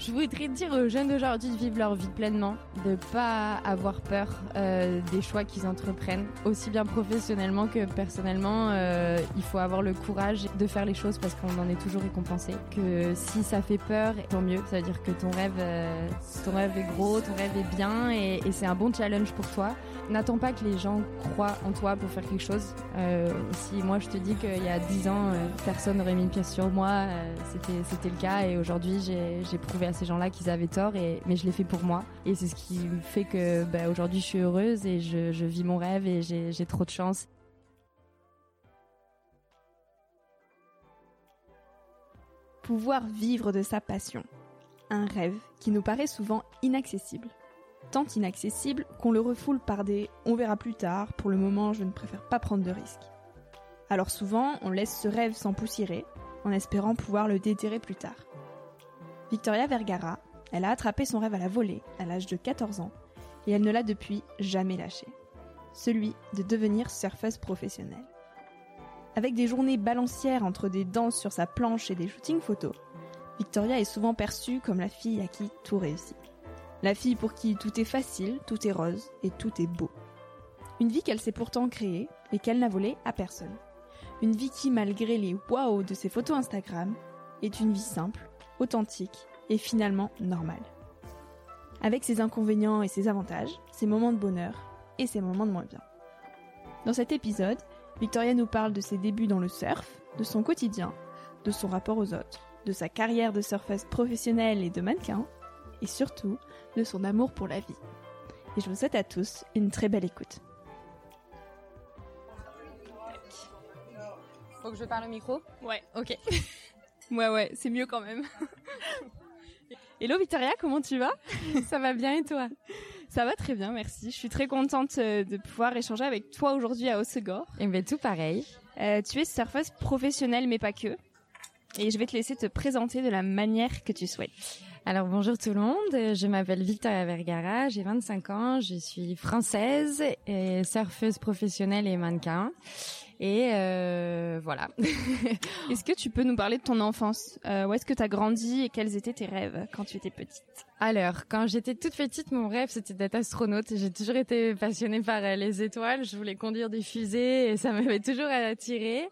Je voudrais dire aux jeunes d'aujourd'hui de vivre leur vie pleinement, de pas avoir peur euh, des choix qu'ils entreprennent, aussi bien professionnellement que personnellement. Euh, il faut avoir le courage de faire les choses parce qu'on en est toujours récompensé. Que si ça fait peur, tant mieux. Ça veut dire que ton rêve, euh, ton rêve est gros, ton rêve est bien et, c'est un bon challenge pour toi. N'attends pas que les gens croient en toi pour faire quelque chose. Si moi je te dis qu'il y a 10 ans, personne n'aurait mis une pièce sur moi, c'était, c'était le cas et aujourd'hui j'ai prouvé à ces gens-là qu'ils avaient tort, et, mais je l'ai fait pour moi. Et c'est ce qui fait que bah, aujourd'hui je suis heureuse et je, vis mon rêve et j'ai, j'ai trop de chance. Pouvoir vivre de sa passion. Un rêve qui nous paraît souvent inaccessible tant inaccessible qu'on le refoule par des on verra plus tard, pour le moment je ne préfère pas prendre de risques. Alors souvent, on laisse ce rêve s'empoussiérer, en espérant pouvoir le déterrer plus tard. Victoria Vergara, elle a attrapé son rêve à la volée à l'âge de 14 ans, et elle ne l'a depuis jamais lâché. Celui de devenir surfeuse professionnelle. Avec des journées balancières entre des danses sur sa planche et des shootings photos, Victoria est souvent perçue comme la fille à qui tout réussit. La fille pour qui tout est facile, tout est rose et tout est beau. Une vie qu'elle s'est pourtant créée et qu'elle n'a volée à personne. Une vie qui, malgré les waouh de ses photos Instagram, est une vie simple, authentique et finalement normale. Avec ses inconvénients et ses avantages, ses moments de bonheur et ses moments de moins bien. Dans cet épisode, Victoria nous parle de ses débuts dans le surf, de son quotidien, de son rapport aux autres, de sa carrière de surfeuse professionnelle et de mannequin, et surtout de son amour pour la vie. Et je vous souhaite à tous une très belle écoute. Faut que je parle au micro? Ouais, Ok. ouais, ouais, c'est mieux quand même. Hello Victoria, comment tu vas? Ça va bien et toi? Ça va très bien, merci. Je suis très contente euh, de pouvoir échanger avec toi aujourd'hui à Osegor. Et bien tout pareil. Euh, tu es surfeuse professionnelle mais pas que. Et je vais te laisser te présenter de la manière que tu souhaites. Alors bonjour tout le monde, je m'appelle Victoria Vergara, j'ai 25 ans, je suis française et surfeuse professionnelle et mannequin. Et euh, voilà. est-ce que tu peux nous parler de ton enfance? Euh, Où est-ce que tu as grandi et quels étaient tes rêves quand tu étais petite? Alors, quand j'étais toute petite, mon rêve c'était d'être astronaute. J'ai toujours été passionnée par euh, les étoiles. Je voulais conduire des fusées et ça m'avait toujours attirée.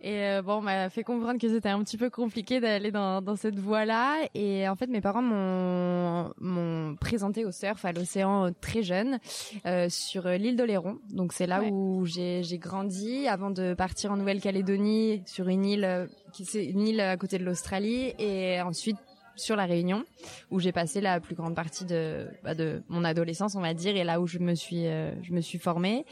Et euh, bon, on m'a fait comprendre que c'était un petit peu compliqué d'aller dans, dans cette voie-là. Et en fait, mes parents m'ont m'ont présenté au surf à l'océan très jeune euh, sur l'île d'Oléron. Donc c'est là où j'ai j'ai grandi avant de partir en Nouvelle-Calédonie sur une île qui c'est une île à côté de l'Australie et ensuite sur la Réunion où j'ai passé la plus grande partie de bah, de mon adolescence on va dire et là où je me suis euh, je me suis formée.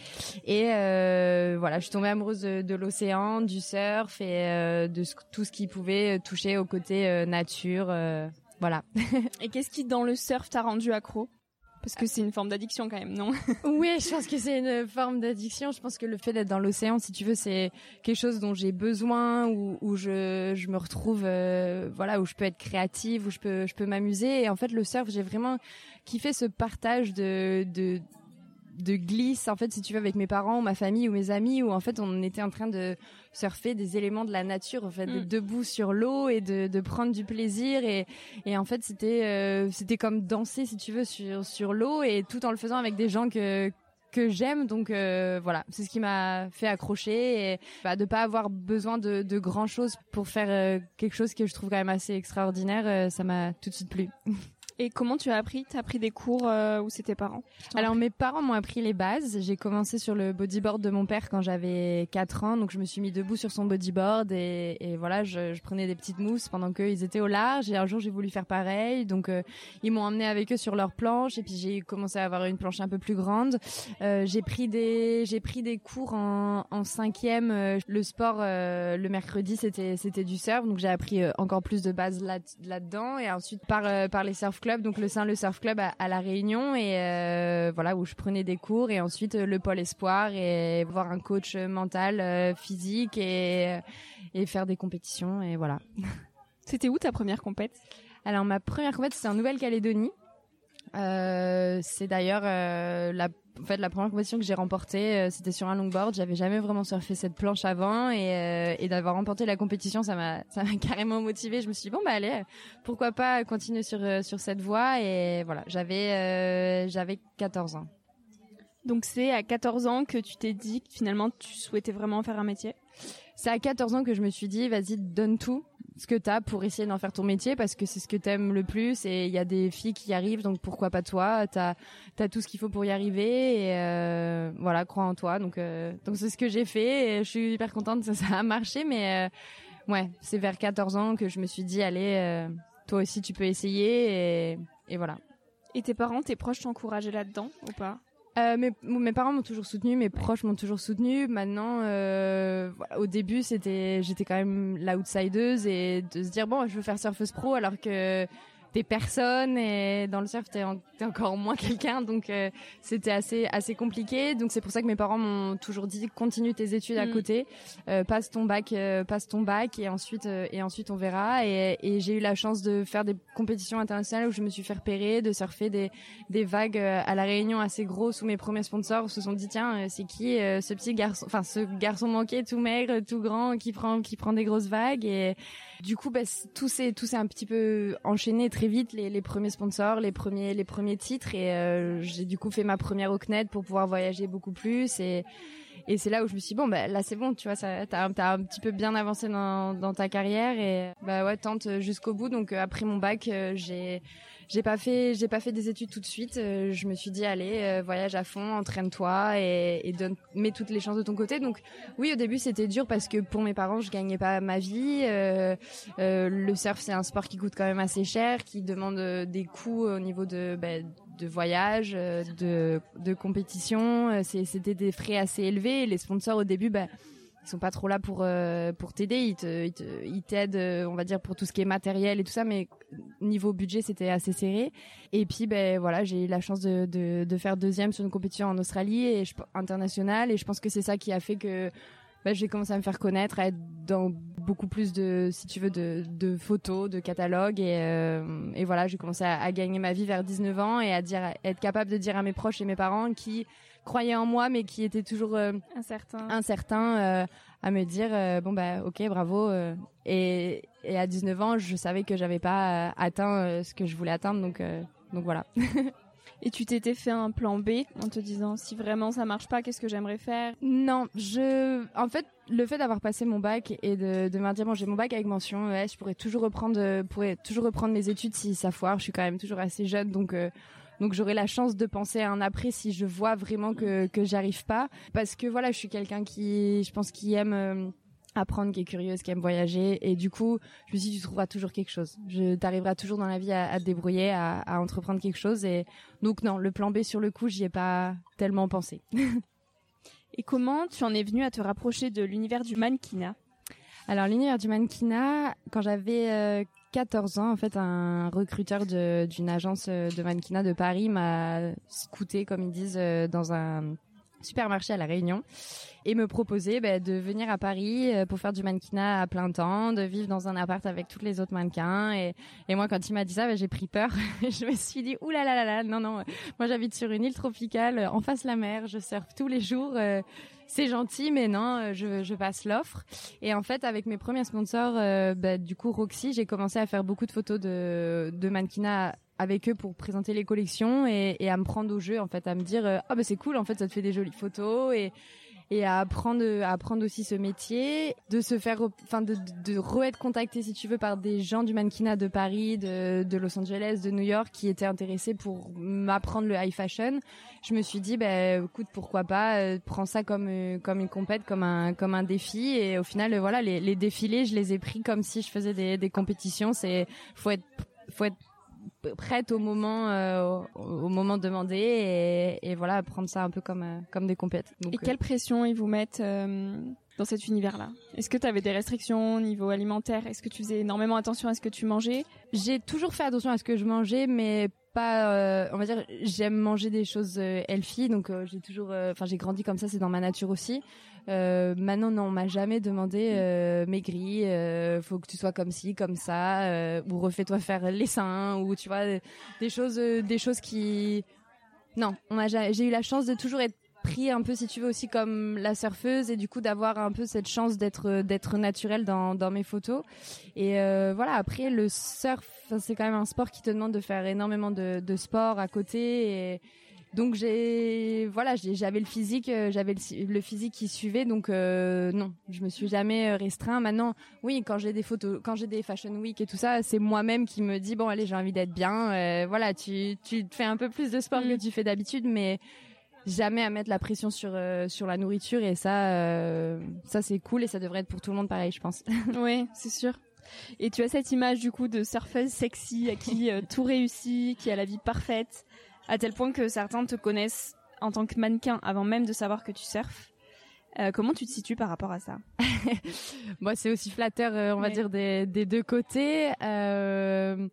Et euh, voilà je suis tombée amoureuse de, l'océan du surf et euh, de tout ce qui pouvait toucher au côté nature voilà. Et qu'est-ce qui dans le surf t'a rendu accro? Parce que c'est une forme d'addiction quand même, non? Oui, je pense que c'est une forme d'addiction. Je pense que le fait d'être dans l'océan, si tu veux, c'est quelque chose dont j'ai besoin, où, où je, me retrouve, euh, voilà, où je peux être créative, où je peux, je peux m'amuser. Et en fait, le surf, j'ai vraiment kiffé ce partage de, de glisse en fait si tu veux avec mes parents ou ma famille ou mes amis où en fait on était en train de surfer des éléments de la nature en fait mm. debout sur l'eau et de, de prendre du plaisir et, et en fait c'était euh, c'était comme danser si tu veux sur sur l'eau et tout en le faisant avec des gens que que j'aime donc euh, voilà c'est ce qui m'a fait accrocher et bah, de pas avoir besoin de, de grand chose pour faire euh, quelque chose que je trouve quand même assez extraordinaire ça m'a tout de suite plu Et comment tu as appris? T'as appris des cours euh, où c'était parents? Alors mes parents m'ont appris les bases. J'ai commencé sur le bodyboard de mon père quand j'avais 4 ans, donc je me suis mis debout sur son bodyboard et, et voilà, je, je, prenais des petites mousses pendant qu'ils étaient au large. Et un jour j'ai voulu faire pareil, donc euh, ils m'ont emmené avec eux sur leur planche et puis j'ai commencé à avoir une planche un peu plus grande. Euh, j'ai pris des j'ai pris des cours en, en cinquième. Euh, le sport le mercredi c'était c'était du surf, donc j'ai appris encore plus de bases là là dedans et ensuite par par les surf clubs donc le Saint Le Surf Club à, la Réunion et euh, voilà où je prenais des cours et ensuite euh, le pôle espoir et voir un coach mental, euh, physique et et faire des compétitions et voilà. C'était où ta première compète? Alors ma première compète c'était en Nouvelle-Calédonie. Euh, c'est d'ailleurs euh, la en fait la première compétition que j'ai remportée euh, c'était sur un longboard. J'avais jamais vraiment surfé cette planche avant et, euh, et d'avoir remporté la compétition ça m'a ça m'a carrément motivé je me suis dit bon bah allez pourquoi pas continuer sur sur cette voie? Et voilà j'avais j'avais 14 ans. Donc c'est à 14 ans que tu t'es dit que finalement tu souhaitais vraiment faire un métier? C'est à 14 ans que je me suis dit vas-y donne tout ce que t'as pour essayer d'en faire ton métier parce que c'est ce que t'aimes le plus et il y a des filles qui y arrivent donc pourquoi pas toi? T'as as tout ce qu'il faut pour y arriver et euh, voilà crois en toi. Donc euh, donc c'est ce que j'ai fait et je suis hyper contente ça ça a marché mais euh, ouais c'est vers 14 ans que je me suis dit allez toi aussi tu peux essayer et, et voilà. Et tes parents tes proches t'encourageaient là-dedans ou pas? Euh, mes, parents m'ont toujours soutenu, mes proches m'ont toujours soutenu. Maintenant, euh, au début, c'était, j'étais quand même l'outsideuse et de se dire bon, je veux faire surfeuse pro alors que des personnes et dans le surf t'es, encore moins quelqu'un. Donc euh, c'était assez assez compliqué. Donc c'est pour ça que mes parents m'ont toujours dit continue tes études à mm. côté euh, passe ton bac euh, passe ton bac et ensuite et ensuite on verra. Et, et j'ai eu la chance de faire des compétitions internationales où je me suis fait repérer de surfer des des vagues à la Réunion assez grosses où mes premiers sponsors se sont dit tiens c'est qui ce petit garçon enfin ce garçon manqué tout maigre tout grand qui prend qui prend des grosses vagues. Et du coup bah, tout s'est tout s'est un petit peu enchaîné très vite les, premiers sponsors, les premiers les premiers titres. Et euh, j'ai du coup fait ma première au CNED pour pouvoir voyager beaucoup plus. Et et c'est là où je me suis dit, bon bah là c'est bon tu vois ça t'as as un petit peu bien avancé dans, dans ta carrière et bah ouais tente jusqu'au bout. Donc euh, après mon bac euh, j'ai j'ai pas fait j'ai pas fait des études tout de suite. Je me suis dit allez voyage à fond entraîne-toi et, et donne mets toutes les chances de ton côté. Donc oui au début c'était dur parce que pour mes parents je gagnais pas ma vie. Le surf c'est un sport qui coûte quand même assez cher qui demande des coûts au niveau de bah, de voyage, euh, de, de compétition. Euh, c'était des frais assez élevés. Les sponsors au début, bah, ils sont pas trop là pour euh, pour t'aider. Ils t'aident, on va dire pour tout ce qui est matériel et tout ça, mais niveau budget c'était assez serré. Et puis ben voilà, j'ai eu la chance de, de, faire deuxième sur une compétition en Australie et internationale. Et je pense que c'est ça qui a fait que bah, j'ai commencé à me faire connaître, à être dans beaucoup plus de, si tu veux, de, de photos, de catalogues et, euh, et voilà, j'ai commencé à, à, gagner ma vie vers 19 ans et à dire, être capable de dire à mes proches et mes parents qui croyaient en moi mais qui étaient toujours euh, incertains, incertains à me dire bon bah ok bravo et, et à 19 ans je savais que j'avais pas atteint ce que je voulais atteindre donc donc voilà. Et tu t'étais fait un plan B en te disant si vraiment ça marche pas, qu'est-ce que j'aimerais faire? Non, je, en fait, le fait d'avoir passé mon bac et de, de me dire bon j'ai mon bac avec mention ouais, je pourrais toujours reprendre, pourrais toujours reprendre mes études si ça foire. Je suis quand même toujours assez jeune, donc. Euh, donc j'aurai la chance de penser à un après si je vois vraiment que que j'arrive pas parce que voilà je suis quelqu'un qui je pense qui aime euh, apprendre, qui est curieuse, qui aime voyager. Et du coup, je me suis dit, tu trouveras toujours quelque chose. Je t'arriveras toujours dans la vie à, à te débrouiller, à, à, entreprendre quelque chose. Et donc non, le plan B sur le coup, j'y ai pas tellement pensé. et comment tu en es venu à te rapprocher de l'univers du mannequinat? Alors l'univers du mannequinat, quand j'avais 14 euh, ans, en fait, un recruteur d'une agence euh, de mannequinat de Paris m'a scouté, comme ils disent, euh, dans un supermarché à la Réunion et me proposer bah, de venir à Paris euh, pour faire du mannequinat à plein temps, de vivre dans un appart avec tous les autres mannequins. Et, et moi quand il m'a dit ça bah, j'ai pris peur. Je me suis dit ouh là là là non non. Moi j'habite sur une île tropicale en face la mer. Je surfe tous les jours euh, c'est gentil mais non je, je passe l'offre. Et en fait avec mes premiers sponsors euh, bah, du coup Roxy j'ai commencé à faire beaucoup de photos de, de mannequinat avec eux pour présenter les collections et, à me prendre au jeu en fait à me dire ah bah c'est cool en fait ça te fait des jolies photos et et à apprendre à apprendre aussi ce métier de se faire enfin de, de re-être contacté si tu veux par des gens du mannequinat de Paris de, Los Angeles de New York qui étaient intéressés pour m'apprendre le high fashion. Je me suis dit bah écoute pourquoi pas euh, prends ça comme euh, comme une compète comme un comme un défi. Et au final euh, voilà les, défilés je les ai pris comme si je faisais des, compétitions. C'est être faut être prête au moment euh, au, moment demandé et, et, voilà prendre ça un peu comme euh, comme des compètes. Donc, et quelle euh, pression ils vous mettent dans cet univers-là? Est-ce que tu avais des restrictions au niveau alimentaire? Est-ce que tu faisais énormément attention à ce que tu mangeais? J'ai toujours fait attention à ce que je mangeais, mais pas euh, on va dire j'aime manger des choses euh, healthy donc euh, j'ai toujours enfin j'ai grandi comme ça c'est dans ma nature aussi maintenant non on m'a jamais demandé maigri faut que tu sois comme ci comme ça ou refais-toi faire les seins ou tu vois des choses des choses qui non on m'a j'ai eu la chance de toujours être pris un peu si tu veux aussi comme la surfeuse et du coup d'avoir un peu cette chance d'être d'être naturelle dans dans mes photos. Et euh, voilà après le surf c'est quand même un sport qui te demande de faire énormément de, de sport à côté et donc j'ai voilà j'avais le physique euh, j'avais le, physique qui suivait donc euh, non je me suis jamais restreint maintenant oui quand j'ai des photos quand j'ai des fashion week et tout ça c'est moi-même qui me dis bon allez j'ai envie d'être bien voilà tu tu fais un peu plus de sport que mm. tu fais d'habitude mais jamais à mettre la pression sur euh, sur la nourriture et ça euh, ça c'est cool et ça devrait être pour tout le monde pareil je pense. oui, c'est sûr. Et tu as cette image du coup de surfeuse sexy à qui euh, tout réussit, qui a la vie parfaite, à tel point que certains te connaissent en tant que mannequin avant même de savoir que tu surfes. comment tu te situes par rapport à ça Moi, c'est aussi flatteur, on va dire des, des deux côtés. Euh,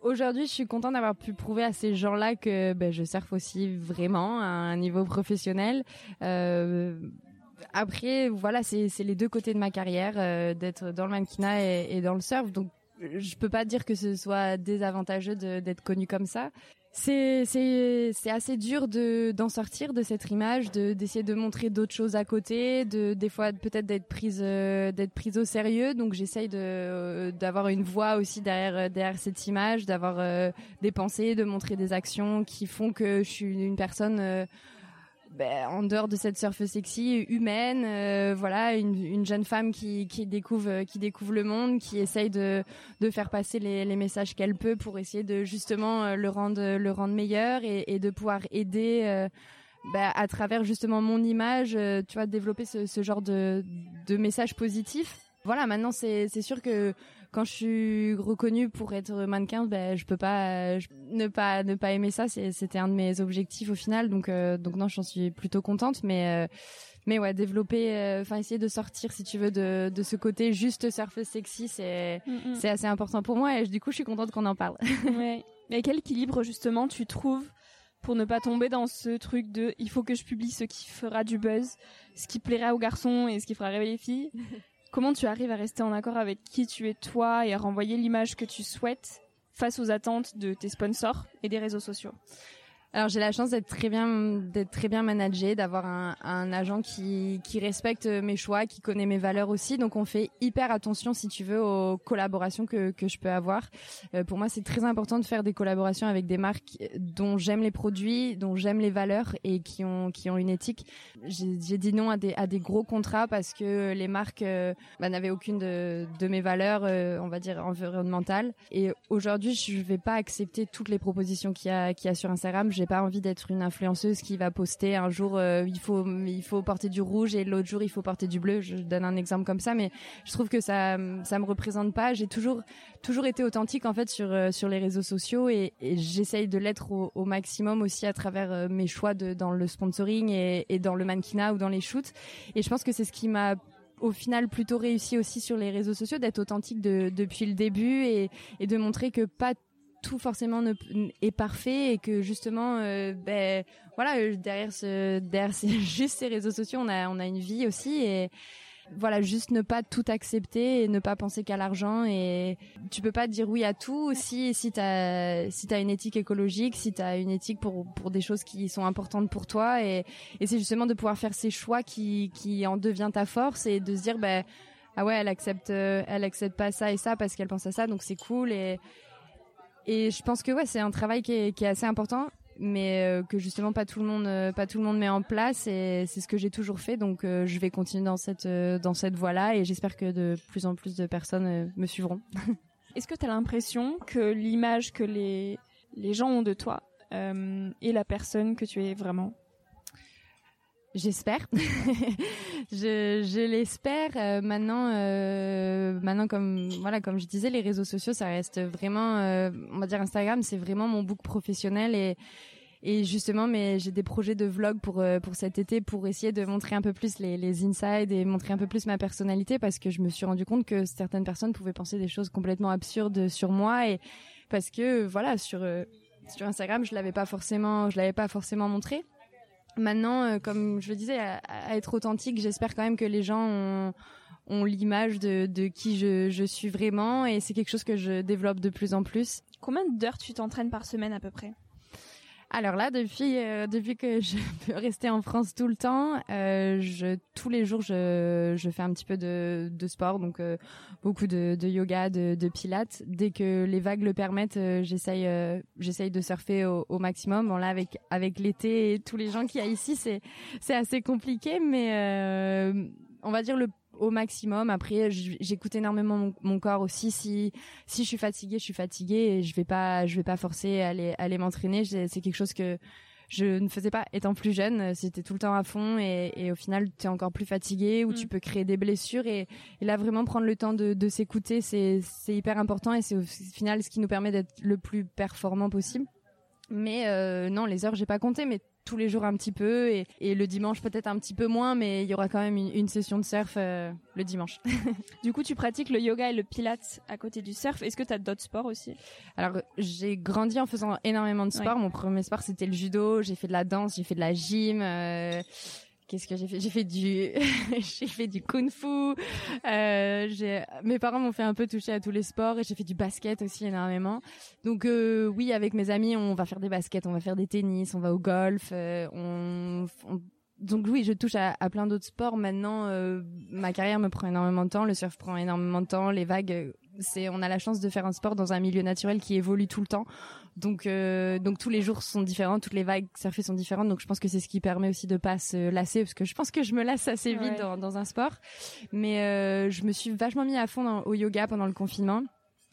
Aujourd'hui, je suis contente d'avoir pu prouver à ces gens-là que ben, je surfe aussi vraiment à un niveau professionnel. Euh, après, voilà, c'est les deux côtés de ma carrière, euh, d'être dans le mannequinat et, et, dans le surf. Donc, je peux pas dire que ce soit désavantageux d'être connu comme ça c'est c'est assez dur de d'en sortir de cette image de d'essayer de montrer d'autres choses à côté de des fois peut-être d'être prise euh, d'être prise au sérieux. Donc j'essaye de euh, d'avoir une voix aussi derrière euh, derrière cette image d'avoir des pensées de montrer des actions qui font que je suis une personne ben, en dehors de cette surf sexy humaine, euh, voilà, une, une, jeune femme qui, découvre qui découvre le monde, qui essaye de, faire passer les, messages qu'elle peut pour essayer de justement euh, le rendre le rendre meilleur et, de pouvoir aider. Euh, ben, à travers justement mon image, tu vois, développer ce, genre de, de messages positifs voilà, maintenant c'est sûr que quand je suis reconnue pour être mannequin, ben je peux pas ne pas ne pas aimer ça. C'était un de mes objectifs au final, donc euh, donc non, j'en suis plutôt contente. Mais euh, mais ouais, développer, euh, enfin essayer de sortir si tu veux de de ce côté juste surfeuse sexy, c'est mm, mm. c'est assez important pour moi et du coup je suis contente qu'on en parle. ouais. Mais quel équilibre justement tu trouves pour ne pas tomber dans ce truc de il faut que je publie ce qui fera du buzz, ce qui plaira aux garçons et ce qui fera rêver les filles Comment tu arrives à rester en accord avec qui tu es toi et à renvoyer l'image que tu souhaites face aux attentes de tes sponsors et des réseaux sociaux? Alors j'ai la chance d'être très bien d'être très bien managée, d'avoir un, un, agent qui, qui respecte mes choix, qui connaît mes valeurs aussi. Donc on fait hyper attention, si tu veux, aux collaborations que, que je peux avoir. Euh, pour moi, c'est très important de faire des collaborations avec des marques dont j'aime les produits, dont j'aime les valeurs et qui ont qui ont une éthique. J'ai dit non à des à des gros contrats parce que les marques euh, bah, n'avaient aucune de, de mes valeurs, euh, on va dire environnementales. Et aujourd'hui, je vais pas accepter toutes les propositions qu'il y a qu'il y a sur Instagram j'ai pas envie d'être une influenceuse qui va poster un jour euh, il faut il faut porter du rouge et l'autre jour il faut porter du bleu. Je donne un exemple comme ça, mais je trouve que ça ça me représente pas. J'ai toujours toujours été authentique en fait sur euh, sur les réseaux sociaux et, j'essaye de l'être au, maximum aussi à travers euh, mes choix de dans le sponsoring et, et dans le mannequinat ou dans les shoots. Et je pense que c'est ce qui m'a au final plutôt réussi aussi sur les réseaux sociaux d'être authentique de, depuis le début et, et de montrer que pas tout forcément ne, est parfait et que justement euh, ben voilà euh, derrière ce derrière juste ces réseaux sociaux on a on a une vie aussi et voilà juste ne pas tout accepter et ne pas penser qu'à l'argent et tu peux pas dire oui à tout si si t'as si t'as une éthique écologique si t'as une éthique pour pour des choses qui sont importantes pour toi et c'est justement de pouvoir faire ces choix qui qui en devient ta force et de se dire ben ah ouais elle accepte euh, elle accepte pas ça et ça parce qu'elle pense à ça donc c'est cool et et je pense que ouais, c'est un travail qui est, assez important, mais euh, que justement pas tout le monde, euh, pas tout le monde met en place. Et c'est ce que j'ai toujours fait. Donc euh, je vais continuer dans cette dans cette voie-là, et j'espère que de plus en plus de personnes me suivront. Est-ce que tu as l'impression que l'image que les les gens ont de toi est la personne que tu es vraiment? J'espère. je, l'espère. Euh, maintenant, euh, maintenant comme voilà, comme je disais, les réseaux sociaux, ça reste vraiment, euh, on va dire Instagram, c'est vraiment mon book professionnel et et justement, mais j'ai des projets de vlog pour pour cet été pour essayer de montrer un peu plus les les insides et montrer un peu plus ma personnalité parce que je me suis rendu compte que certaines personnes pouvaient penser des choses complètement absurdes sur moi et parce que voilà sur sur Instagram, je l'avais pas forcément, je l'avais pas forcément montré. Maintenant, euh, comme je le disais, à, être authentique, j'espère quand même que les gens ont, l'image de, qui je suis vraiment et c'est quelque chose que je développe de plus en plus. Combien d'heures tu t'entraînes par semaine à peu près? Alors là, depuis euh, depuis que je peux rester en France tout le temps, euh, je tous les jours je je fais un petit peu de de sport, donc euh, beaucoup de, de yoga, de, de pilates. Dès que les vagues le permettent, euh, j'essaye euh, j'essaye de surfer au, au, maximum. Bon là avec avec l'été et tous les gens qui y a ici, c'est c'est assez compliqué, mais on va dire le au maximum. Après, j'écoute énormément mon, corps aussi. Si si je suis fatiguée, je suis fatiguée et je vais pas je vais pas forcer à aller aller m'entraîner. C'est quelque chose que je ne faisais pas étant plus jeune. C'était tout le temps à fond et, et au final, tu es encore plus fatigué ou tu mm. peux créer des blessures. Et, et, là, vraiment prendre le temps de, de s'écouter, c'est hyper important et c'est au final ce qui nous permet d'être le plus performant possible. Mais euh, non, les heures, j'ai pas compté, mais tous les jours un petit peu et, et le dimanche peut-être un petit peu moins, mais il y aura quand même une, session de surf euh, le dimanche. du coup, tu pratiques le yoga et le pilates à côté du surf. Est-ce que tu as d'autres sports aussi? Alors, j'ai grandi en faisant énormément de sport. Mon premier sport, c'était le judo. J'ai fait de la danse, j'ai fait de la gym. Euh, Qu'est-ce que j'ai fait? J'ai fait du, j'ai fait du kung-fu. Euh, j'ai, mes parents m'ont fait un peu toucher à tous les sports et j'ai fait du basket aussi énormément. Donc euh, oui, avec mes amis, on va faire des baskets, on va faire des tennis, on va au golf, euh, on, donc oui, je touche à, à plein d'autres sports. Maintenant, euh, ma carrière me prend énormément de temps, le surf prend énormément de temps, les vagues c'est on a la chance de faire un sport dans un milieu naturel qui évolue tout le temps. Donc euh, donc tous les jours sont différents, toutes les vagues surfées sont différentes. Donc je pense que c'est ce qui permet aussi de pas se lasser parce que je pense que je me lasse assez vite dans, dans, un sport. Mais euh, je me suis vachement mis à fond au yoga pendant le confinement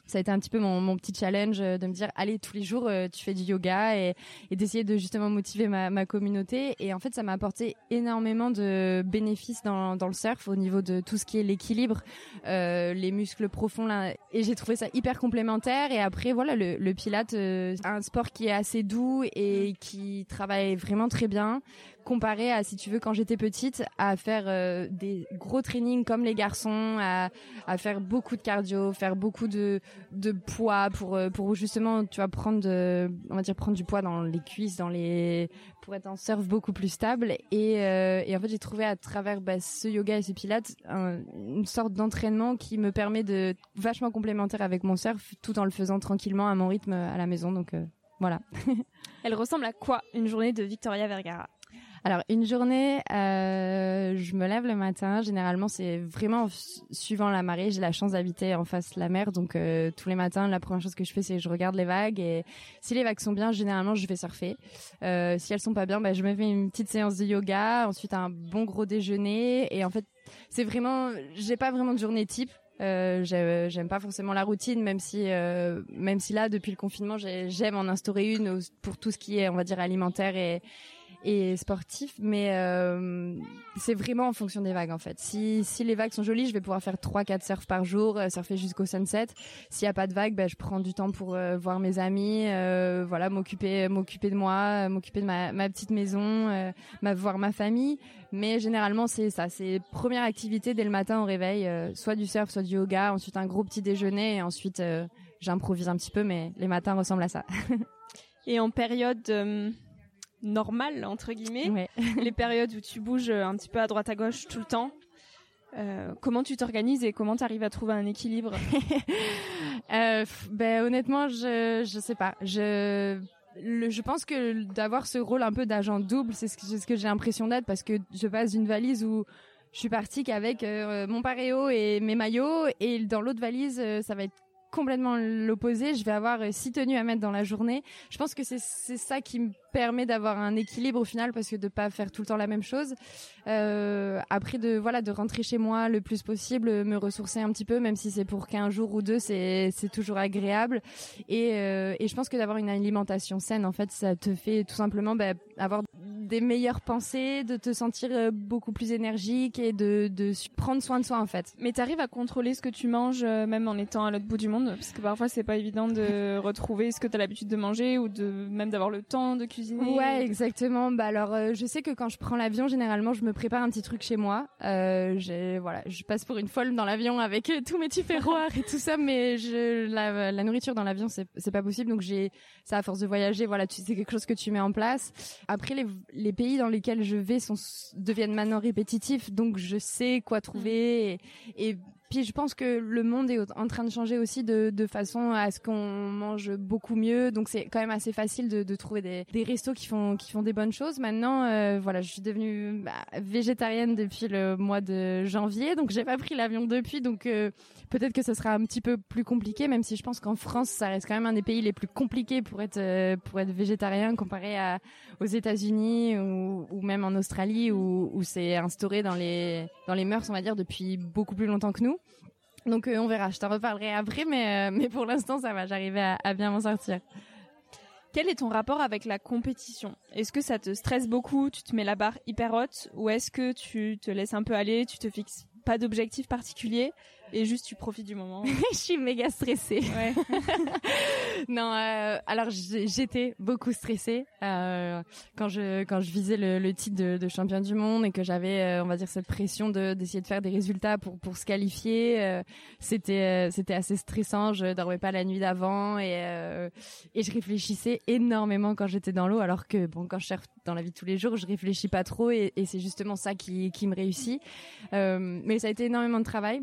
ça a été un petit peu mon, petit challenge euh, de me dire allez tous les jours euh, tu fais du yoga et, d'essayer de justement motiver ma, communauté. Et en fait ça m'a apporté énormément de bénéfices dans, le surf au niveau de tout ce qui est l'équilibre euh, les muscles profonds là. Et j'ai trouvé ça hyper complémentaire. Et après voilà le, le pilate un sport qui est assez doux et qui travaille vraiment très bien comparé à si tu veux quand j'étais petite à faire des gros trainings comme les garçons à, faire beaucoup de cardio faire beaucoup de poids pour pour justement tu vas prendre on va dire prendre du poids dans les cuisses, dans les pour être en surf beaucoup plus stable. Et et en fait j'ai trouvé à travers bah, ce yoga et ce pilates une sorte d'entraînement qui me permet de vachement complémentaire avec mon surf tout en le faisant tranquillement à mon rythme à la maison. Donc voilà. Elle ressemble à quoi une journée de Victoria Vergara? Alors une journée, euh, je me lève le matin. Généralement, c'est vraiment suivant la marée. J'ai la chance d'habiter en face de la mer, donc euh, tous les matins, la première chose que je fais, c'est je regarde les vagues et si les vagues sont bien, généralement, je vais surfer. Euh, si elles sont pas bien, bah, je me fais une petite séance de yoga, ensuite un bon gros déjeuner et en fait, c'est vraiment, j'ai pas vraiment de journée type. Euh, j'aime pas forcément la routine, même si euh, même si là depuis le confinement j'aime en instaurer une pour tout ce qui est on va dire alimentaire et et sportif, mais euh, c'est vraiment en fonction des vagues en fait. Si si les vagues sont jolies, je vais pouvoir faire trois quatre surfs par jour, euh, surfer jusqu'au sunset. S'il y a pas de vagues, ben je prends du temps pour euh, voir mes amis, voilà, m'occuper m'occuper de moi, m'occuper de ma, ma petite maison, ma, voir ma famille. Mais généralement c'est ça, c'est première activité dès le matin au réveil, soit du surf, soit du yoga, ensuite un gros petit déjeuner et ensuite j'improvise un petit peu, mais les matins ressemblent à ça. et en période normal entre guillemets, les périodes où tu bouges un petit peu à droite à gauche tout le temps. Euh, comment tu t'organises et comment tu arrives à trouver un équilibre? Euh, Ben honnêtement, je je sais pas. Je je pense que d'avoir ce rôle un peu d'agent double, c'est ce que, ce que j'ai l'impression d'être parce que je passe d'une valise où je suis partie qu'avec euh, mon paréo et mes maillots et dans l'autre valise, euh, ça va être complètement l'opposé. Je vais avoir euh, six tenues à mettre dans la journée. Je pense que c'est c'est ça qui me permet d'avoir un équilibre au final parce que de pas faire tout le temps la même chose. Euh, après de voilà de rentrer chez moi le plus possible, me ressourcer un petit peu, même si c'est pour qu'un jour ou deux, c'est c'est toujours agréable. Et euh, et je pense que d'avoir une alimentation saine, en fait, ça te fait tout simplement bah, avoir des meilleures pensées, de te sentir euh, beaucoup plus énergique et de, de prendre soin de soi en fait. Mais tu arrives à contrôler ce que tu manges même en étant à l'autre bout du monde? Parce que parfois c'est pas évident de retrouver ce que tu as l'habitude de manger ou de même d'avoir le temps de cuisiner. Ouais, exactement. Bah alors euh, je sais que quand je prends l'avion, généralement je me prépare un petit truc chez moi. Euh, j'ai voilà, je passe pour une folle dans l'avion avec tous mes tupperwares et tout ça mais je la, la nourriture dans l'avion c'est c'est pas possible donc j'ai ça à force de voyager, voilà, tu c'est quelque chose que tu mets en place. Après les les pays dans lesquels je vais sont deviennent maintenant répétitifs, donc je sais quoi trouver et, et puis je pense que le monde est en train de changer aussi de, de façon à ce qu'on mange beaucoup mieux. Donc c'est quand même assez facile de, de trouver des, des restos qui font qui font des bonnes choses. Maintenant, euh, voilà, je suis devenue bah, végétarienne depuis le mois de janvier, donc j'ai pas pris l'avion depuis. Donc euh, peut-être que ce sera un petit peu plus compliqué, même si je pense qu'en France, ça reste quand même un des pays les plus compliqués pour être euh, pour être végétarien comparé à aux États-Unis ou, ou même en Australie où, où c'est instauré dans les dans les mœurs, on va dire, depuis beaucoup plus longtemps que nous. Donc euh, on verra, je t'en reparlerai après, mais, euh, mais pour l'instant ça va, j'arrive à, à bien m'en sortir. Quel est ton rapport avec la compétition? Est-ce que ça te stresse beaucoup, tu te mets la barre hyper haute, ou est-ce que tu te laisses un peu aller, tu te fixes pas d'objectif particulier et juste tu profites du moment. je suis méga stressée. Ouais. non, euh, alors j'étais beaucoup stressée euh, quand je quand je visais le, le titre de, de, champion du monde et que j'avais euh, on va dire cette pression de d'essayer de faire des résultats pour pour se qualifier. C'était c'était assez stressant. Je dormais pas la nuit d'avant et et je réfléchissais énormément quand j'étais dans l'eau. Alors que bon quand je surfe dans la vie de tous les jours, je réfléchis pas trop et, et c'est justement ça qui qui me réussit. mais ça a été énormément de travail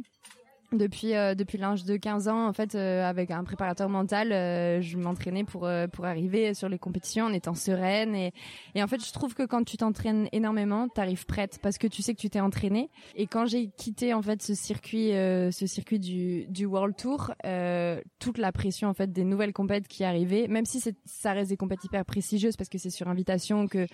depuis euh, depuis l'âge de 15 ans en fait euh, avec un préparateur mental euh, je m'entraînais pour pour arriver sur les compétitions en étant sereine. Et et en fait je trouve que quand tu t'entraînes énormément t'arrives prête parce que tu sais que tu t'es entraînée. Et quand j'ai quitté en fait ce circuit ce circuit du du World Tour toute la pression en fait des nouvelles compètes qui arrivaient même si ça reste des compètes hyper prestigieuses parce que c'est sur invitation que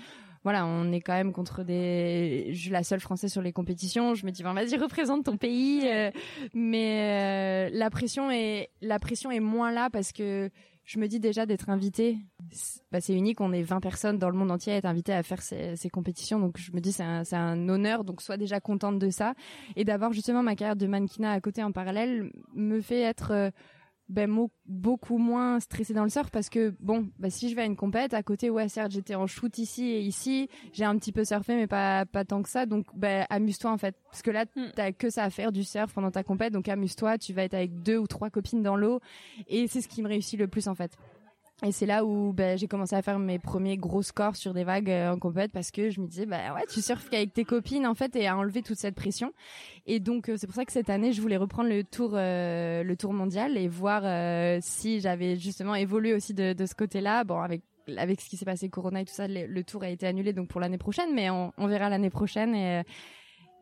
voilà, on est quand même contre des. Je suis la seule française sur les compétitions. Je me dis, ben, vas-y, représente ton pays. Euh, mais euh, la pression est la pression est moins là parce que je me dis déjà d'être invitée. Bah, c'est unique. On est 20 personnes dans le monde entier à être invitées à faire ces, ces compétitions. Donc je me dis c'est un, c'est un honneur. Donc sois déjà contente de ça et d'avoir justement ma carrière de mannequinat à côté en parallèle me fait être euh, ben beaucoup moins stressée dans le surf parce que bon bah si je vais à une compète à côté ouais certes j'étais en shoot ici et ici j'ai un petit peu surfé mais pas pas tant que ça. Donc ben amuse-toi en fait. Parce que là hmm. t'as que ça à faire du surf pendant ta compète. Donc amuse-toi tu vas être avec deux ou trois copines dans l'eau. Et c'est ce qui me réussit le plus en fait et c'est là où ben, j'ai commencé à faire mes premiers gros scores sur des vagues euh, en compète parce que je me disais bah ouais tu surfes qu'avec tes copines en fait et à enlever toute cette pression. Et donc euh, c'est pour ça que cette année je voulais reprendre le tour euh, le tour mondial et voir si j'avais justement évolué aussi de, de ce côté-là. Bon avec avec ce qui s'est passé Corona et tout ça le, tour a été annulé donc pour l'année prochaine mais on, on verra l'année prochaine et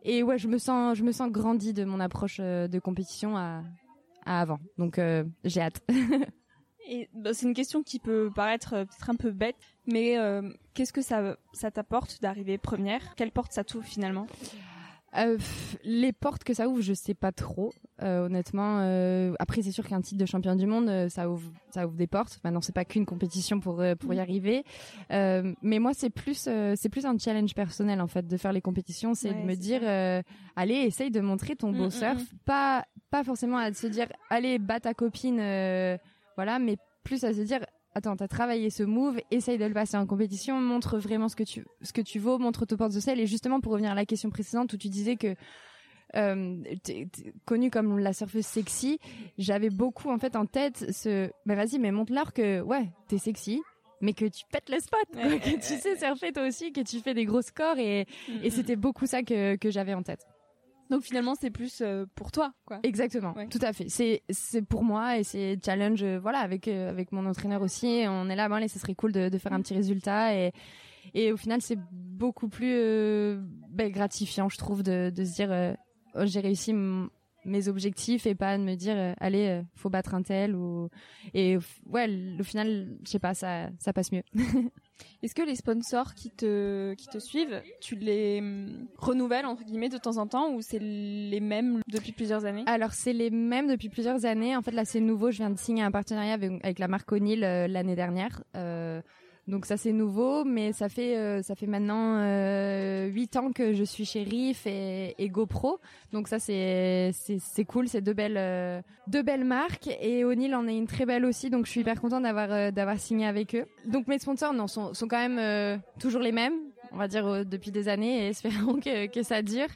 et ouais je me sens je me sens grandi de mon approche de compétition à à avant donc j'ai hâte. Et bah, c'est une question qui peut paraître euh, peut-être un peu bête, mais euh, qu'est-ce que ça ça t'apporte d'arriver première? Quelle porte ça t'ouvre finalement? Euh, les portes que ça ouvre, je sais pas trop, euh, honnêtement. Euh, après, c'est sûr qu'un titre de champion du monde, ça ouvre, ça ouvre des portes. Maintenant, c'est pas qu'une compétition pour pour y mm. arriver. mais moi, c'est plus c'est plus un challenge personnel en fait de faire les compétitions, c'est de me dire, allez, essaye de montrer ton beau mm, mm, surf, pas pas forcément à se dire, allez, bats ta copine voilà, mais plus à se dire attends, t'as travaillé ce move, essaye de le passer en compétition, montre vraiment ce que tu ce que tu vaux, montre ton porte de sel. Et justement, pour revenir à la question précédente où tu disais que euh, connue comme la surfeuse sexy, j'avais beaucoup en fait en tête ce, bah vas-y, mais montre-leur que ouais, t'es sexy, mais que tu pètes le spot, que tu sais surfer toi aussi, que tu fais des gros scores et, et c'était beaucoup ça que que j'avais en tête. Donc finalement, c'est plus euh, pour toi, quoi. Exactement, tout à fait. C'est c'est pour moi et c'est challenge, euh, voilà, avec euh, avec mon entraîneur aussi. On est là, bon, allez, ce serait cool de, de faire un petit résultat et et au final, c'est beaucoup plus ben, gratifiant, je trouve, de de se dire, oh, j'ai réussi mes objectifs et pas de me dire, allez, faut battre un tel ou et ouais, au final, je sais pas, ça ça passe mieux. Est-ce que les sponsors qui te qui te suivent, tu les hum, renouvelles entre guillemets de temps en temps ou c'est les mêmes depuis plusieurs années? Alors c'est les mêmes depuis plusieurs années. En fait là c'est nouveau. Je viens de signer un partenariat avec, avec la marque O'Neill euh, l'année dernière. Euh, donc ça c'est nouveau, mais ça fait euh, ça fait maintenant euh, huit ans que je suis chez Riff et, et GoPro. Donc ça c'est c'est c'est cool, c'est deux belles euh, deux belles marques et O'Neill en est une très belle aussi. Donc je suis hyper contente d'avoir d'avoir signé avec eux. Donc mes sponsors non sont sont quand même toujours les mêmes, on va dire depuis des années et espérons que que ça dure.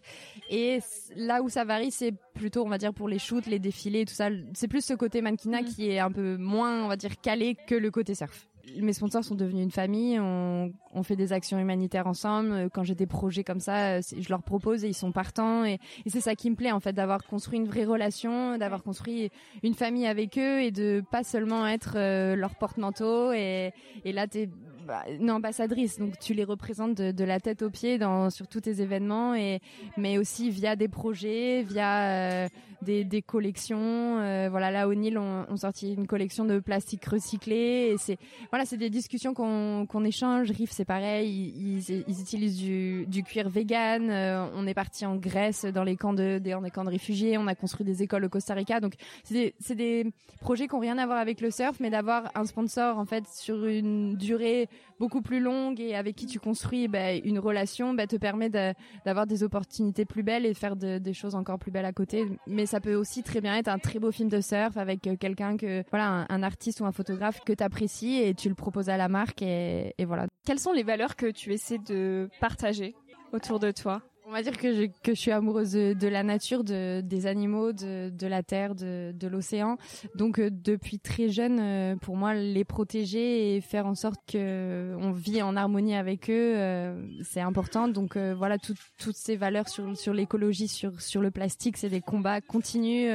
Et là où ça varie, c'est plutôt on va dire pour les shoots, les défilés, tout ça. C'est plus ce côté mannequinat mm. qui est un peu moins on va dire calé que le côté surf mes sponsors sont devenus une famille. On, on fait des actions humanitaires ensemble. Quand j'ai des projets comme ça, je leur propose et ils sont partants. Et, et c'est ça qui me plaît en fait, d'avoir construit une vraie relation, d'avoir construit une famille avec eux et de pas seulement être euh, leur porte-manteau. Et, et là, t'es bah, une ambassadrice, donc tu les représentes de, la tête aux pieds dans sur tous tes événements, et mais aussi via des projets, via euh, des, des collections. Euh, voilà, là, O'Neill on, on sorti une collection de plastique recyclé. Et c'est voilà, c'est des discussions qu'on qu'on échange. Riff, c'est pareil, ils, ils, utilisent du, du cuir vegan. Euh, on est parti en Grèce dans les camps de dans des camps de réfugiés. On a construit des écoles au Costa Rica. Donc c'est des c'est des projets qui ont rien à voir avec le surf, mais d'avoir un sponsor en fait sur une durée beaucoup plus longue et avec qui tu construis bah, une relation, bah, te permet d'avoir des opportunités plus belles et de faire des choses encore plus belles à côté. Mais ça peut aussi très bien être un très beau film de surf avec euh, quelqu'un que voilà un, artiste ou un photographe que tu apprécies et tu le proposes à la marque et voilà. Quelles sont les valeurs que tu essaies de partager autour de toi? On va dire que je, que je suis amoureuse de, la nature, de, des animaux, de, de la terre, de, de l'océan. Donc euh, depuis très jeune, euh, pour moi, les protéger et faire en sorte que on vit en harmonie avec eux, euh, c'est important. Donc voilà, toutes ces valeurs sur, sur l'écologie, sur, sur le plastique, c'est des combats continus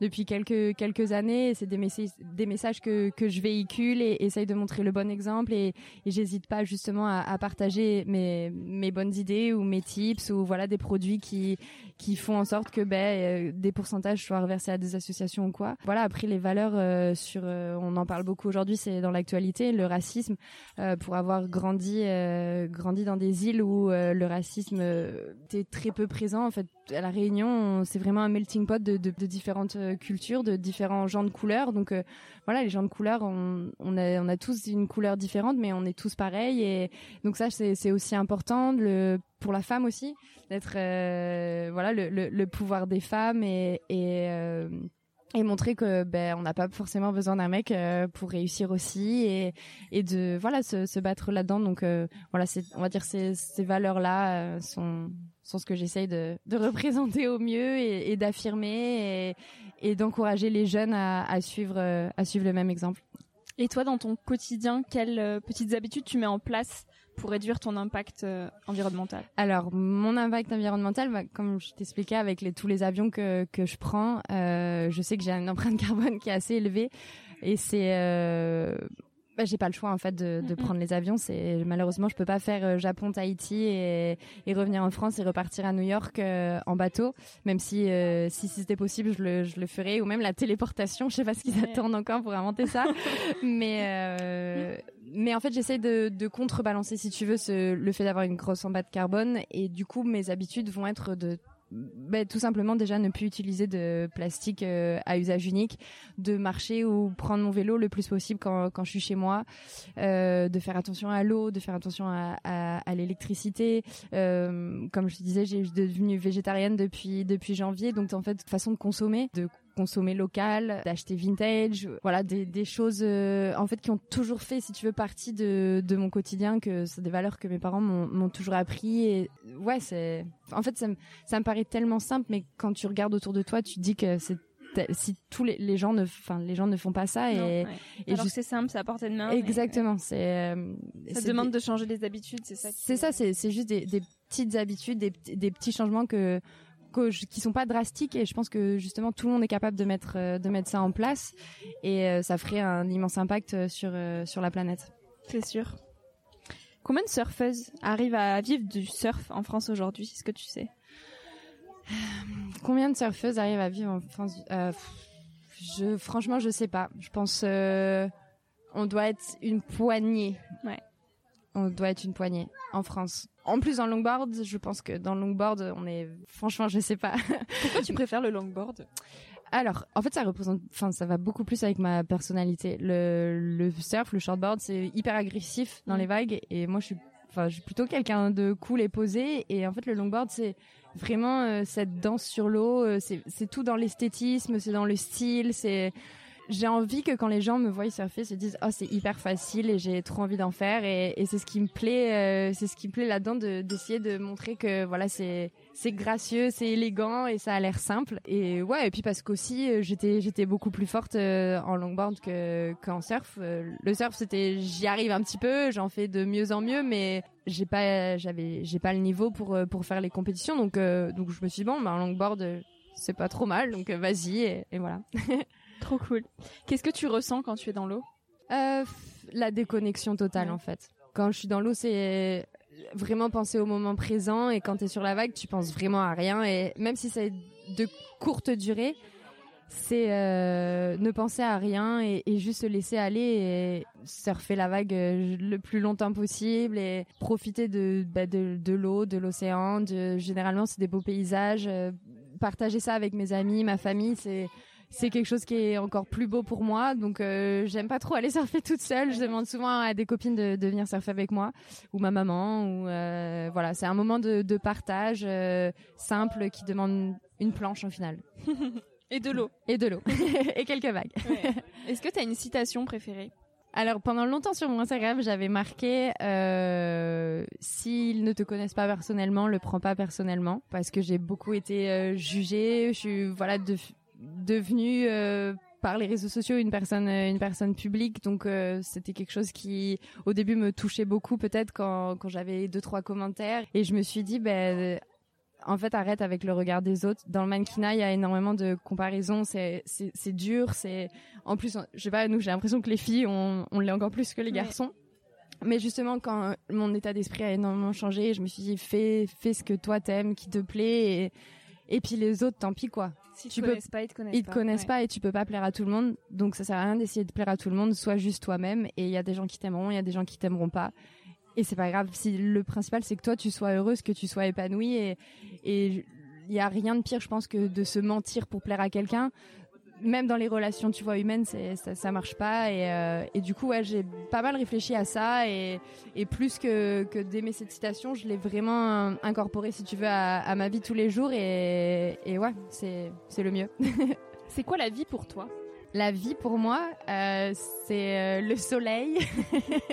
depuis quelques quelques années. C'est des messages des messages que, que je véhicule et essaye de montrer le bon exemple et, et j'hésite pas justement à, à partager mes mes bonnes idées ou mes tips ou voilà des produits qui qui font en sorte que ben euh, des pourcentages soient reversés à des associations ou quoi. Voilà, après les valeurs euh, sur euh, on en parle beaucoup aujourd'hui, c'est dans l'actualité, le racisme pour avoir grandi grandi dans des îles où le racisme était très peu présent en fait à la Réunion, c'est vraiment un melting pot de, différentes cultures, de différents gens de couleurs. Donc voilà, les gens de couleur, on, a, tous une couleur différente, mais on est tous pareils. Et donc ça, c'est aussi important. Pour la femme aussi d'être euh, voilà le, pouvoir des femmes et, euh, montrer que ben on n'a pas forcément besoin d'un mec euh, pour réussir aussi et de voilà se, battre là-dedans donc euh, voilà on va dire ces ces valeurs là euh, sont ce que j'essaye de de représenter au mieux et, et d'affirmer et et d'encourager les jeunes à à suivre à suivre le même exemple. Et toi dans ton quotidien quelles petites habitudes tu mets en place pour réduire ton impact euh, environnemental? Alors, mon impact environnemental, bah, comme je t'expliquais avec les, tous les avions que, que je prends, euh, je sais que j'ai une empreinte carbone qui est assez élevée et c'est euh, bah, j'ai pas le choix en fait de, de prendre les avions. C'est malheureusement je peux pas faire euh, Japon Tahiti et, et revenir en France et repartir à New York euh, en bateau. Même si euh, si, c'était possible je le je le ferais ou même la téléportation. Je sais pas ce qu'ils attendent encore pour inventer ça. mais mais en fait j'essaie de, de contrebalancer si tu veux ce, le fait d'avoir une grosse empreinte carbone et du coup mes habitudes vont être de ben, tout simplement déjà ne plus utiliser de plastique euh, à usage unique, de marcher ou prendre mon vélo le plus possible quand, quand je suis chez moi, euh, de faire attention à l'eau, de faire attention à, l'électricité. Euh, comme je te disais, j'ai devenu végétarienne depuis depuis janvier, donc en fait façon de consommer, de consommer local, d'acheter vintage, voilà des, des choses euh, en fait qui ont toujours fait si tu veux partie de, de mon quotidien que c'est des valeurs que mes parents m'ont toujours appris. Et ouais c'est en fait ça me ça me paraît tellement simple mais quand tu regardes autour de toi tu te dis que c'est si tous les, les gens ne enfin les gens ne font pas ça et et alors c'est simple c'est à portée de main exactement c'est euh, ça demande de changer des habitudes c'est ça c'est ça c'est c'est juste des, des petites habitudes des, des petits changements que qui sont pas drastiques et je pense que justement tout le monde est capable de mettre euh, de mettre ça en place et euh, ça ferait un immense impact euh, sur sur la planète. C'est sûr. Combien de surfeuses arrivent à vivre du surf en France aujourd'hui Est-ce que tu sais? Combien de surfeuses arrivent à vivre en France euh, Je franchement je sais pas. Je pense on doit être une poignée. Ouais. On doit être une poignée en France. En plus, en longboard, je pense que dans le longboard, on est, franchement, je sais pas. Pourquoi tu préfères le longboard? Alors, en fait, ça représente, enfin, ça va beaucoup plus avec ma personnalité. Le, le surf, le shortboard, c'est hyper agressif dans mm. les vagues, et moi, je suis, enfin, je suis plutôt quelqu'un de cool et posé, et en fait, le longboard, c'est vraiment euh, cette danse sur l'eau, euh, c'est tout dans l'esthétisme, c'est dans le style, c'est j'ai envie que quand les gens me voient surfer, se disent oh c'est hyper facile et j'ai trop envie d'en faire et, et c'est ce qui me plaît, euh, c'est ce qui me plaît là-dedans de d'essayer de montrer que voilà c'est c'est gracieux, c'est élégant et ça a l'air simple et ouais et puis parce qu'aussi euh, j'étais j'étais beaucoup plus forte euh, en longboard que qu'en surf. le surf c'était j'y arrive un petit peu, j'en fais de mieux en mieux mais j'ai pas j'avais j'ai pas le niveau pour pour faire les compétitions donc donc je me suis dit bon bah en longboard c'est pas trop mal donc vas-y et voilà. Trop cool. Qu'est-ce que tu ressens quand tu es dans l'eau? Euh, La déconnexion totale en fait. Quand je suis dans l'eau, c'est vraiment penser au moment présent et quand tu es sur la vague, tu penses vraiment à rien et même si c'est de courte durée, c'est euh, ne penser à rien et, juste se laisser aller et surfer la vague euh, le plus longtemps possible et profiter de bah, de, l'eau, de l'océan. Généralement, c'est des beaux paysages. Partager ça avec mes amis, ma famille, c'est c'est quelque chose qui est encore plus beau pour moi. Donc euh, j'aime pas trop aller surfer toute seule. Je demande souvent à des copines de, de venir surfer avec moi ou ma maman. Ou euh, voilà, c'est un moment de, de partage euh, simple qui demande une planche en final. Et de l'eau. Et de l'eau. et quelques vagues. Est-ce que tu as une citation préférée? Alors pendant longtemps sur mon Instagram, j'avais marqué euh, s'ils ne te connaissent pas personnellement, le prends pas personnellement parce que j'ai beaucoup été euh, jugée, je suis voilà de, devenue euh, par les réseaux sociaux une personne euh, une personne publique. Donc euh, c'était quelque chose qui au début me touchait beaucoup peut-être quand quand j'avais deux trois commentaires. Et je me suis dit ben en fait arrête avec le regard des autres. Dans le mannequinat il y a énormément de comparaisons. C'est c'est dur. C'est en plus je sais pas nous j'ai l'impression que les filles on on l'est encore plus que les garçons. Mais justement, quand mon état d'esprit a énormément changé, je me suis dit fais fais ce que toi t'aimes, qui te plaît, et et puis les autres, tant pis quoi. Si tu peux, pas, ils te connaissent ils te connaissent pas et tu peux pas plaire à tout le monde. Donc ça sert à rien d'essayer de plaire à tout le monde. Sois juste toi-même. Et il y a des gens qui t'aimeront, il y a des gens qui t'aimeront pas. Et c'est pas grave. Si le principal c'est que toi tu sois heureuse, que tu sois épanouie et et il y a rien de pire, je pense, que de se mentir pour plaire à quelqu'un même dans les relations, tu vois, humaines, c'est ça, ça marche pas. Et, euh, et du coup, ouais, j'ai pas mal réfléchi à ça et, et plus que, que d'aimer cette citation, je l'ai vraiment incorporé, si tu veux, à, à, ma vie tous les jours. Et, et ouais, c'est c'est le mieux. C'est quoi la vie pour toi? La vie pour moi, euh, c'est euh, le soleil,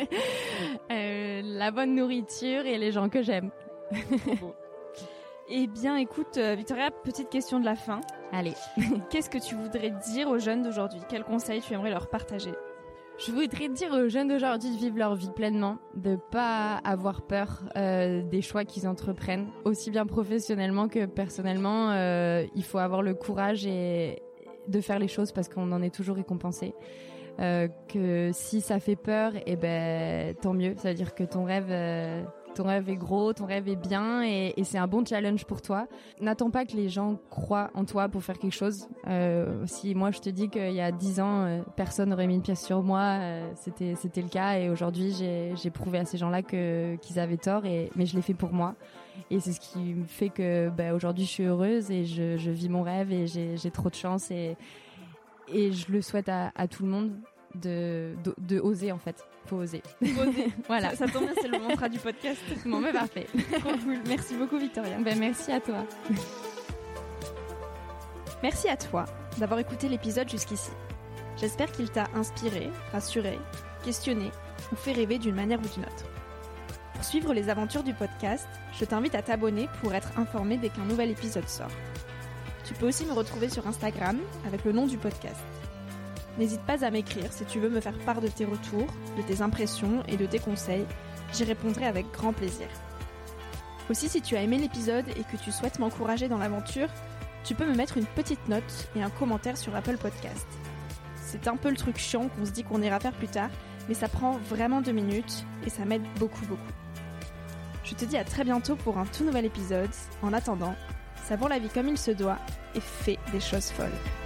euh, la bonne nourriture et les gens que j'aime. Eh bien, écoute, Victoria, petite question de la fin. Allez. Qu'est-ce que tu voudrais dire aux jeunes d'aujourd'hui? Quels conseils tu aimerais leur partager? Je voudrais dire aux jeunes d'aujourd'hui de vivre leur vie pleinement, de pas avoir peur euh, des choix qu'ils entreprennent, aussi bien professionnellement que personnellement. euh, il faut avoir le courage et de faire les choses parce qu'on en est toujours récompensé. Euh, que si ça fait peur, et ben tant mieux. Ça veut dire que ton rêve, ton rêve est gros, ton rêve est bien, et, c'est un bon challenge pour toi. N'attends pas que les gens croient en toi pour faire quelque chose. Euh, si moi je te dis qu'il y a dix ans, euh, personne n'aurait mis une pièce sur moi, euh, c'était le cas, et aujourd'hui j'ai prouvé à ces gens-là qu'ils avaient tort, et mais je l'ai fait pour moi. Et c'est ce qui me fait que ben, aujourd'hui je suis heureuse et je, vis mon rêve et j'ai trop de chance et et je le souhaite à tout le monde de, de, de oser en fait. Faut oser. Oser. Voilà. Ça, ça tombe bien, c'est le mantra du podcast. Bon, mais parfait. Trop cool. Merci beaucoup, Victoria. Ben, merci à toi. Merci à toi d'avoir écouté l'épisode jusqu'ici. J'espère qu'il t'a inspiré, rassuré, questionné ou fait rêver d'une manière ou d'une autre. Pour suivre les aventures du podcast, je t'invite à t'abonner pour être informé dès qu'un nouvel épisode sort. Tu peux aussi me retrouver sur Instagram avec le nom du podcast. N'hésite pas à m'écrire si tu veux me faire part de tes retours, de tes impressions et de tes conseils. J'y répondrai avec grand plaisir. Aussi, si tu as aimé l'épisode et que tu souhaites m'encourager dans l'aventure, tu peux me mettre une petite note et un commentaire sur Apple Podcast. C'est un peu le truc chiant qu'on se dit qu'on ira faire plus tard, mais ça prend vraiment deux minutes et ça m'aide beaucoup beaucoup. Je te dis à très bientôt pour un tout nouvel épisode. En attendant, savons la vie comme il se doit et fais des choses folles.